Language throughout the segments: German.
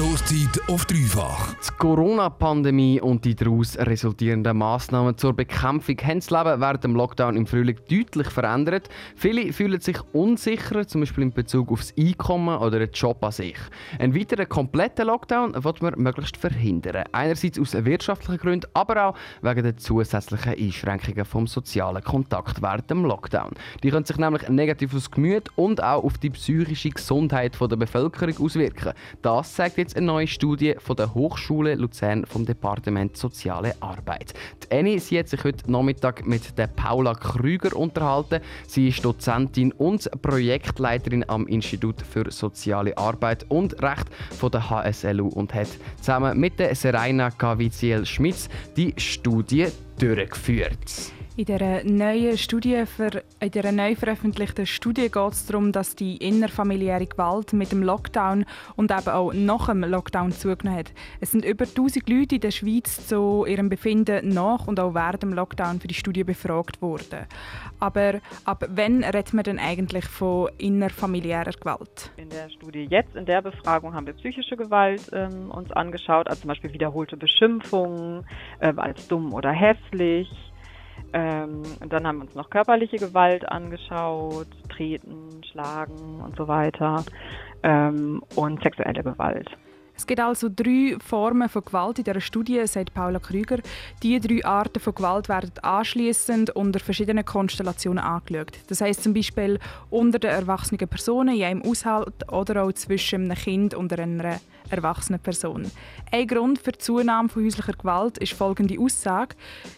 Stoßzeit auf dreifach. Die Corona-Pandemie und die daraus resultierenden Massnahmen zur Bekämpfung haben das Leben während dem Lockdown im Frühling deutlich verändert. Viele fühlen sich unsicherer, zum Beispiel in Bezug auf das Einkommen oder den Job an sich. Einen weiteren kompletten Lockdown wird man möglichst verhindern. Einerseits aus wirtschaftlichen Gründen, aber auch wegen der zusätzlichen Einschränkungen vom sozialen Kontakt während dem Lockdown. Die können sich nämlich negativ aufs Gemüt und auch auf die psychische Gesundheit der Bevölkerung auswirken. Das zeigt jetzt eine neue Studie von der Hochschule Luzern vom Departement Soziale Arbeit. Die Annie sie hat sich heute Nachmittag mit der Paula Krüger unterhalten. Sie ist Dozentin und Projektleiterin am Institut für Soziale Arbeit und Recht von der HSLU und hat zusammen mit der Serena Caviciel-Schmitz die Studie durchgeführt. In dieser neuen Studie, in dieser neu veröffentlichten Studie geht es darum, dass die innerfamiliäre Gewalt mit dem Lockdown und eben auch nach dem Lockdown zugenommen hat. Es sind über 1000 Leute in der Schweiz zu ihrem Befinden nach und auch während dem Lockdown für die Studie befragt worden. Aber ab wann redet man denn eigentlich von innerfamiliärer Gewalt? In der Studie jetzt, in der Befragung, haben wir psychische Gewalt ähm, uns angeschaut, also zum Beispiel wiederholte Beschimpfungen äh, als dumm oder hässlich ähm, und dann haben wir uns noch körperliche Gewalt angeschaut, Treten, Schlagen und so weiter ähm, und sexuelle Gewalt. Es gibt also drei Formen von Gewalt in dieser Studie, sagt Paula Krüger. Diese drei Arten von Gewalt werden anschließend unter verschiedenen Konstellationen angeschaut. Das heißt zum Beispiel unter den erwachsenen Personen in einem Haushalt oder auch zwischen einem Kind und einer erwachsenen Person. Ein Grund für die Zunahme von häuslicher Gewalt ist folgende Aussage.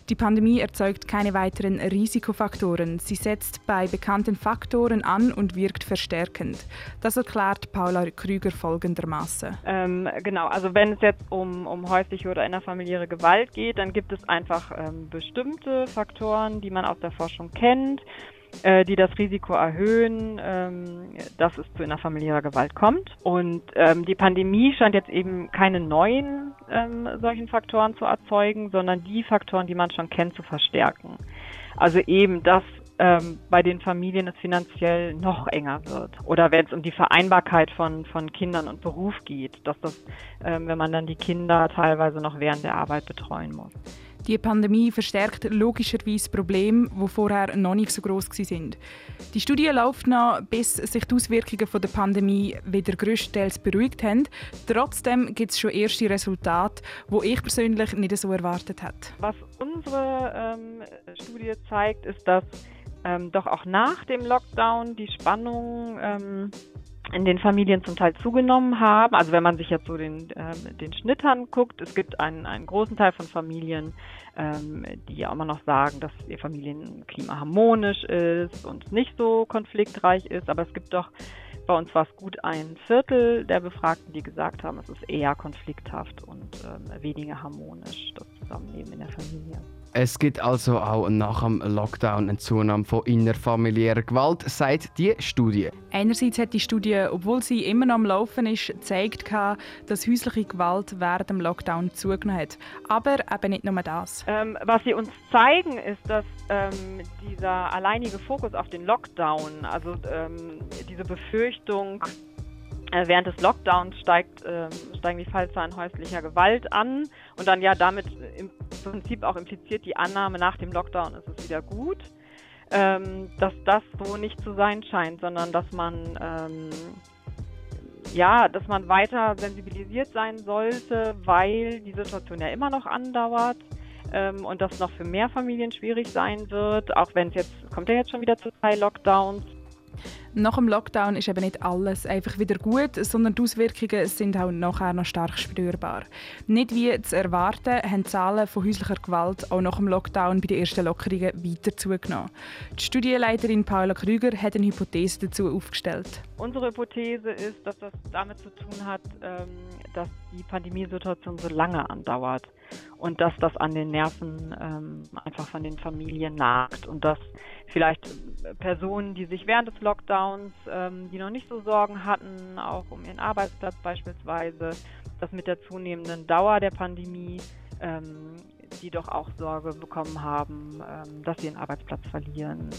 Die Pandemie erzeugt keine weiteren Risikofaktoren. Sie setzt bei bekannten Faktoren an und wirkt verstärkend. Das erklärt Paula Krüger folgendermaßen. Ähm, genau, also wenn es jetzt um, um häusliche oder innerfamiliäre Gewalt geht, dann gibt es einfach ähm, bestimmte Faktoren, die man aus der Forschung kennt die das Risiko erhöhen, ähm, dass es zu innerfamiliärer Gewalt kommt. Und ähm, die Pandemie scheint jetzt eben keine neuen ähm, solchen Faktoren zu erzeugen, sondern die Faktoren, die man schon kennt, zu verstärken. Also eben, dass bei den Familien es finanziell noch enger wird. Oder wenn es um die Vereinbarkeit von, von Kindern und Beruf geht, dass das, wenn man dann die Kinder teilweise noch während der Arbeit betreuen muss. Die Pandemie verstärkt logischerweise Probleme, die vorher noch nicht so groß waren. Die Studie läuft noch, bis sich die Auswirkungen der Pandemie wieder größtenteils beruhigt haben. Trotzdem gibt es schon erste Resultate, die ich persönlich nicht so erwartet habe. Was unsere ähm, Studie zeigt, ist, dass ähm, doch auch nach dem Lockdown die Spannung ähm, in den Familien zum Teil zugenommen haben. Also wenn man sich jetzt so den, äh, den Schnitt anguckt, es gibt einen, einen großen Teil von Familien, ähm, die ja immer noch sagen, dass ihr Familienklima harmonisch ist und nicht so konfliktreich ist. Aber es gibt doch bei uns es gut ein Viertel der Befragten, die gesagt haben, es ist eher konflikthaft und ähm, weniger harmonisch, das Zusammenleben in der Familie. Es gibt also auch nach dem Lockdown eine Zunahme von innerfamiliärer Gewalt, sagt die Studie. Einerseits hat die Studie, obwohl sie immer noch am Laufen ist, gezeigt, dass häusliche Gewalt während dem Lockdown zugenommen hat. Aber eben nicht nur das. Ähm, was sie uns zeigen, ist, dass ähm, dieser alleinige Fokus auf den Lockdown, also ähm, diese Befürchtung, während des Lockdowns steigt, äh, steigen die Fallzahlen häuslicher Gewalt an und dann ja damit im Prinzip auch impliziert die Annahme, nach dem Lockdown ist es wieder gut, ähm, dass das so nicht zu sein scheint, sondern dass man ähm, ja, dass man weiter sensibilisiert sein sollte, weil die Situation ja immer noch andauert ähm, und das noch für mehr Familien schwierig sein wird, auch wenn es jetzt, kommt ja jetzt schon wieder zu zwei Lockdowns. Nach dem Lockdown ist eben nicht alles einfach wieder gut, sondern die Auswirkungen sind auch nachher noch stark spürbar. Nicht wie zu erwarten, haben die Zahlen von häuslicher Gewalt auch nach dem Lockdown bei den ersten Lockerungen weiter zugenommen. Die Studienleiterin Paula Krüger hat eine Hypothese dazu aufgestellt. Unsere Hypothese ist, dass das damit zu tun hat, ähm, dass die Pandemiesituation so lange andauert und dass das an den Nerven ähm, einfach von den Familien nagt und dass vielleicht Personen, die sich während des Lockdowns, ähm, die noch nicht so Sorgen hatten, auch um ihren Arbeitsplatz beispielsweise, dass mit der zunehmenden Dauer der Pandemie die doch auch Sorge bekommen haben, dass sie ihren Arbeitsplatz verlieren.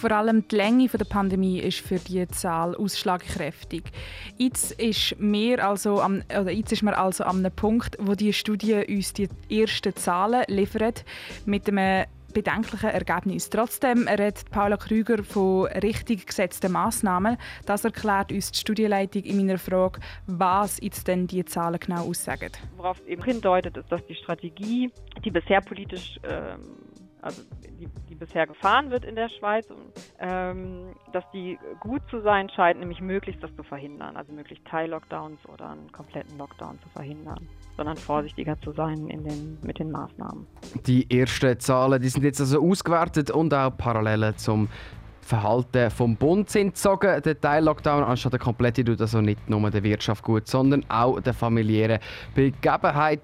Vor allem die Länge der Pandemie ist für diese Zahl ausschlagkräftig. Jetzt ist, wir also am, oder jetzt ist man also an einem Punkt, wo die Studie uns die ersten Zahlen liefert mit einem bedenklichen Ergebnis. Trotzdem redet Paula Krüger von richtig gesetzten Massnahmen. Das erklärt uns die Studienleitung in meiner Frage, was jetzt denn die Zahlen genau aussagen. Worauf es eben hindeutet, ist, dass die Strategie, die bisher politisch ähm, also die, die, bisher gefahren wird in der Schweiz, ähm, dass die gut zu sein scheint, nämlich möglichst das zu verhindern, also möglichst Teil-Lockdowns oder einen kompletten Lockdown zu verhindern, sondern vorsichtiger zu sein in den, mit den Maßnahmen. Die ersten Zahlen die sind jetzt also ausgewertet und auch Parallelen zum Verhalten vom Bund sind gezogen. Der Teil-Lockdown anstatt der komplette tut also nicht nur der Wirtschaft gut, sondern auch der familiären Begebenheit.